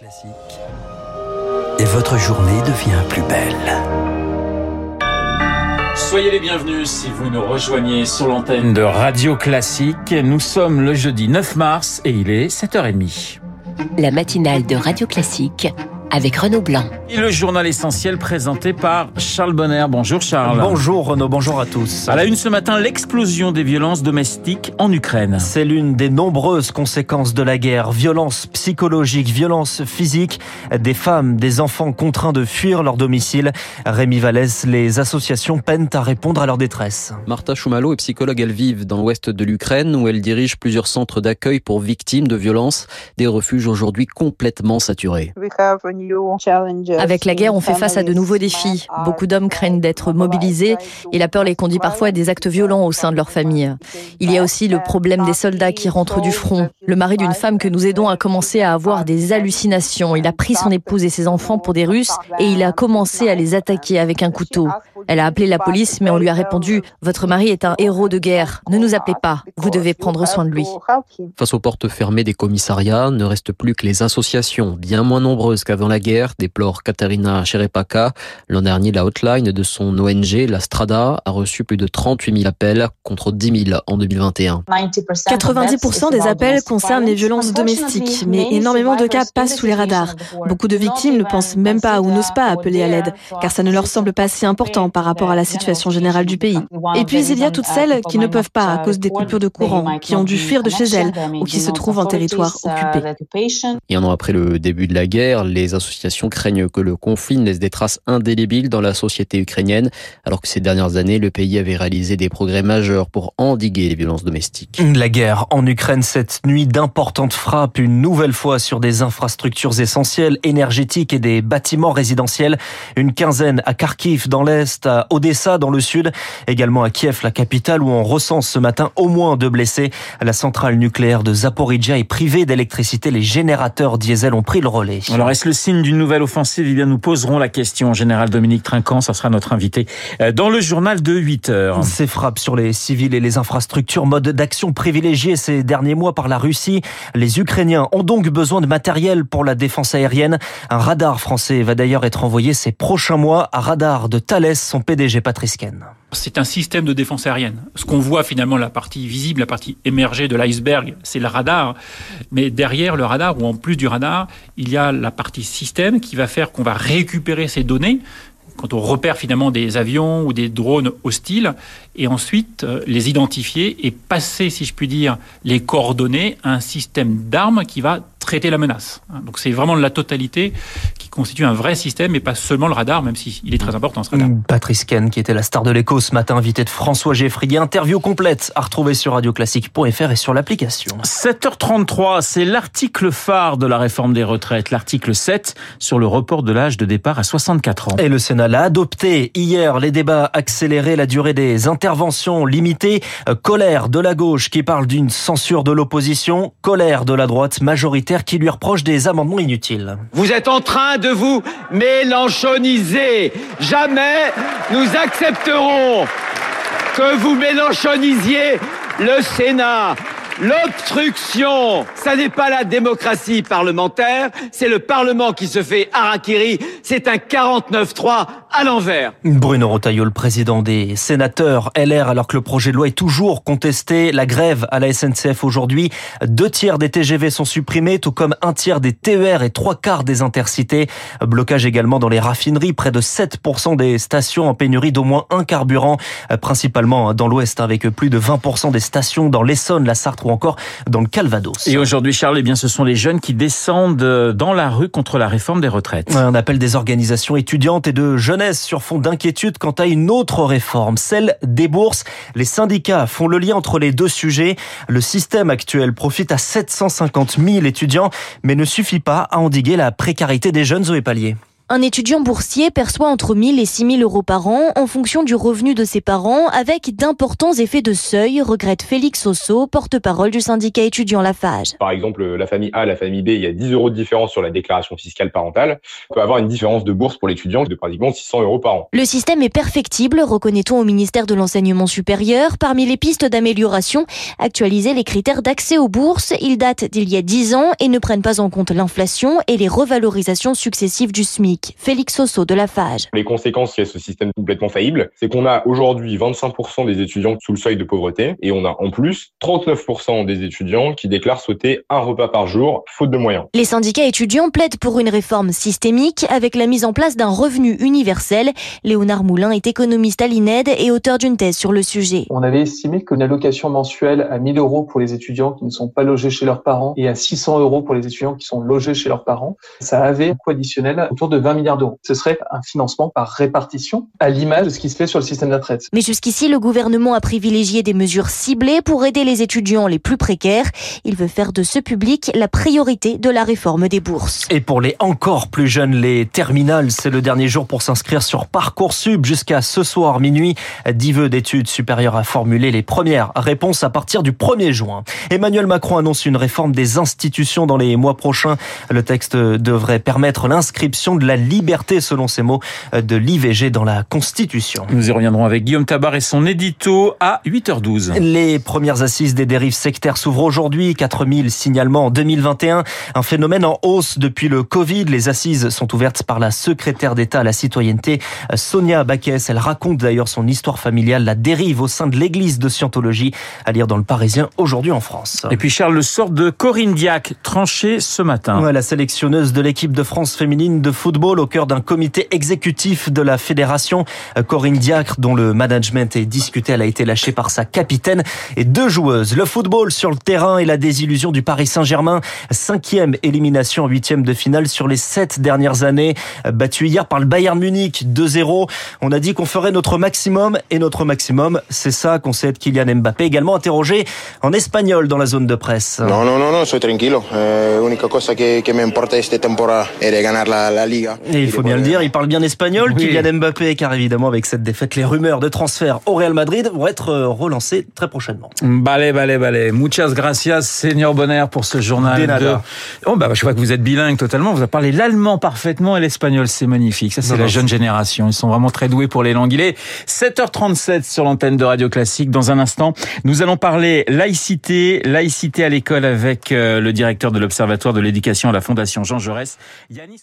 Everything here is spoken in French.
Classique. Et votre journée devient plus belle. Soyez les bienvenus si vous nous rejoignez sur l'antenne de Radio Classique. Nous sommes le jeudi 9 mars et il est 7h30. La matinale de Radio Classique avec Renaud Blanc. Et le journal essentiel présenté par Charles Bonner. Bonjour Charles. Bonjour Renaud, bonjour à tous. À la une ce matin, l'explosion des violences domestiques en Ukraine. C'est l'une des nombreuses conséquences de la guerre. Violence psychologique, violence physique, des femmes, des enfants contraints de fuir leur domicile. Rémi Vallès, les associations peinent à répondre à leur détresse. Martha Choumalo est psychologue elle vit dans l'ouest de l'Ukraine où elle dirige plusieurs centres d'accueil pour victimes de violences, des refuges aujourd'hui complètement saturés. Avec la guerre, on fait face à de nouveaux défis. Beaucoup d'hommes craignent d'être mobilisés et la peur les conduit parfois à des actes violents au sein de leur famille. Il y a aussi le problème des soldats qui rentrent du front. Le mari d'une femme que nous aidons a commencé à avoir des hallucinations. Il a pris son épouse et ses enfants pour des Russes et il a commencé à les attaquer avec un couteau. Elle a appelé la police, mais on lui a répondu Votre mari est un héros de guerre. Ne nous appelez pas. Vous devez prendre soin de lui. Face aux portes fermées des commissariats, ne reste plus que les associations, bien moins nombreuses qu'avant la guerre, déplore Katarina Cherepaka. L'an dernier, la hotline de son ONG, la Strada, a reçu plus de 38 000 appels contre 10 000 en 2021. 90% des appels concernent les violences domestiques, mais énormément de cas passent sous les radars. Beaucoup de victimes ne pensent même pas ou n'osent pas appeler à l'aide, car ça ne leur semble pas si important par rapport à la situation générale du pays. Et puis il y a toutes celles qui ne peuvent pas à cause des coupures de courant, qui ont dû fuir de chez elles ou qui se trouvent en territoire occupé. Et un an après le début de la guerre, les associations craignent que le conflit ne laisse des traces indélébiles dans la société ukrainienne, alors que ces dernières années, le pays avait réalisé des progrès majeurs pour endiguer les violences domestiques. La guerre en Ukraine cette nuit d'importantes frappes, une nouvelle fois sur des infrastructures essentielles, énergétiques et des bâtiments résidentiels. Une quinzaine à Kharkiv dans l'Est, à Odessa dans le Sud, également à Kiev, la capitale, où on recense ce matin au moins deux blessés. La centrale nucléaire de Zaporizhia est privée d'électricité. Les générateurs diesel ont pris le relais. Alors est-ce le signe d'une nouvelle offensive? Eh bien, nous poserons la question général Dominique Trinquant. Ça sera notre invité euh, dans le journal de 8 heures. Ces frappes sur les civils et les infrastructures, mode d'action privilégié ces derniers mois par la Russie. Les Ukrainiens ont donc besoin de matériel pour la défense aérienne. Un radar français va d'ailleurs être envoyé ces prochains mois à radar de Thales, son PDG Patrice. C'est un système de défense aérienne. Ce qu'on voit finalement, la partie visible, la partie émergée de l'iceberg, c'est le radar. Mais derrière le radar, ou en plus du radar, il y a la partie système qui va faire qu'on va récupérer ces données quand on repère finalement des avions ou des drones hostiles, et ensuite euh, les identifier et passer, si je puis dire, les coordonnées à un système d'armes qui va traiter la menace. Donc c'est vraiment la totalité qui constitue un vrai système et pas seulement le radar, même s'il est très important ce radar. Patrice Ken, qui était la star de l'écho ce matin, invité de François Geffrier. Interview complète à retrouver sur radioclassique.fr et sur l'application. 7h33, c'est l'article phare de la réforme des retraites, l'article 7 sur le report de l'âge de départ à 64 ans. Et le Sénat l'a adopté hier. Les débats accélérés, la durée des interventions limitée, colère de la gauche qui parle d'une censure de l'opposition, colère de la droite majoritaire qui lui reproche des amendements inutiles. Vous êtes en train de vous mélanchoniser. Jamais nous accepterons que vous mélanchonisiez le Sénat. L'obstruction, ça n'est pas la démocratie parlementaire, c'est le Parlement qui se fait harakiri, c'est un 49-3 à l'envers. Bruno Rotaillot, le président des sénateurs LR, alors que le projet de loi est toujours contesté, la grève à la SNCF aujourd'hui, deux tiers des TGV sont supprimés, tout comme un tiers des TER et trois quarts des intercités. Blocage également dans les raffineries, près de 7% des stations en pénurie d'au moins un carburant, principalement dans l'Ouest, avec plus de 20% des stations dans l'Essonne, la Sarthe ou encore dans le Calvados. Et aujourd'hui, Charles, eh bien, ce sont les jeunes qui descendent dans la rue contre la réforme des retraites. Un appel des organisations étudiantes et de sur fond d'inquiétude quant à une autre réforme, celle des bourses. Les syndicats font le lien entre les deux sujets. Le système actuel profite à 750 000 étudiants, mais ne suffit pas à endiguer la précarité des jeunes au Palier. Un étudiant boursier perçoit entre 1000 et 6000 euros par an en fonction du revenu de ses parents avec d'importants effets de seuil, regrette Félix Osso, porte-parole du syndicat étudiant Lafage. Par exemple, la famille A, la famille B, il y a 10 euros de différence sur la déclaration fiscale parentale. On peut avoir une différence de bourse pour l'étudiant de pratiquement 600 euros par an. Le système est perfectible, reconnaît-on au ministère de l'Enseignement supérieur. Parmi les pistes d'amélioration, actualiser les critères d'accès aux bourses. Ils datent d'il y a 10 ans et ne prennent pas en compte l'inflation et les revalorisations successives du SMIC. Félix Soso de la FAGE. Les conséquences de ce système complètement faillible, c'est qu'on a aujourd'hui 25% des étudiants sous le seuil de pauvreté et on a en plus 39% des étudiants qui déclarent souhaiter un repas par jour, faute de moyens. Les syndicats étudiants plaident pour une réforme systémique avec la mise en place d'un revenu universel. Léonard Moulin est économiste à l'INED et auteur d'une thèse sur le sujet. On avait estimé qu'une allocation mensuelle à 1000 euros pour les étudiants qui ne sont pas logés chez leurs parents et à 600 euros pour les étudiants qui sont logés chez leurs parents, ça avait un coût additionnel autour de 20 milliards d'euros. Ce serait un financement par répartition à l'image de ce qui se fait sur le système de retraite. Mais jusqu'ici, le gouvernement a privilégié des mesures ciblées pour aider les étudiants les plus précaires. Il veut faire de ce public la priorité de la réforme des bourses. Et pour les encore plus jeunes, les terminales, c'est le dernier jour pour s'inscrire sur Parcoursup jusqu'à ce soir minuit. Dix vœux d'études supérieures à formuler les premières réponses à partir du 1er juin. Emmanuel Macron annonce une réforme des institutions dans les mois prochains. Le texte devrait permettre l'inscription de la liberté, selon ses mots, de l'IVG dans la Constitution. Nous y reviendrons avec Guillaume Tabar et son édito à 8h12. Les premières assises des dérives sectaires s'ouvrent aujourd'hui. 4000 signalements en 2021. Un phénomène en hausse depuis le Covid. Les assises sont ouvertes par la secrétaire d'État à la citoyenneté, Sonia Baquès. Elle raconte d'ailleurs son histoire familiale, la dérive au sein de l'église de Scientologie, à lire dans le Parisien aujourd'hui en France. Et puis Charles, le sort de Corinne Diac, tranché ce matin. Ouais, la sélectionneuse de l'équipe de France féminine de football au cœur d'un comité exécutif de la fédération. Corinne Diacre, dont le management est discuté, elle a été lâchée par sa capitaine et deux joueuses. Le football sur le terrain et la désillusion du Paris Saint-Germain. Cinquième élimination en huitième de finale sur les sept dernières années. Battu hier par le Bayern Munich 2-0. On a dit qu'on ferait notre maximum et notre maximum, c'est ça qu'on sait de Kylian Mbappé, également interrogé en espagnol dans la zone de presse. Non, non, non, non, soy tranquilo. Eh, única cosa que, que me de ganar la, la Liga. Et il faut bien le dire, il parle bien espagnol, oui. Kylian Mbappé, car évidemment avec cette défaite, les rumeurs de transfert au Real Madrid vont être relancées très prochainement. Balé, balé, balé. Muchas gracias, Seigneur Bonner, pour ce journal. De... Oh, bah, je vois que vous êtes bilingue totalement. Vous avez parlé l'allemand parfaitement et l'espagnol. C'est magnifique. Ça, c'est la jeune génération. Ils sont vraiment très doués pour les langues. Il est 7h37 sur l'antenne de Radio Classique. Dans un instant, nous allons parler laïcité, laïcité à l'école avec le directeur de l'Observatoire de l'éducation à la Fondation Jean Jaurès, Yanis.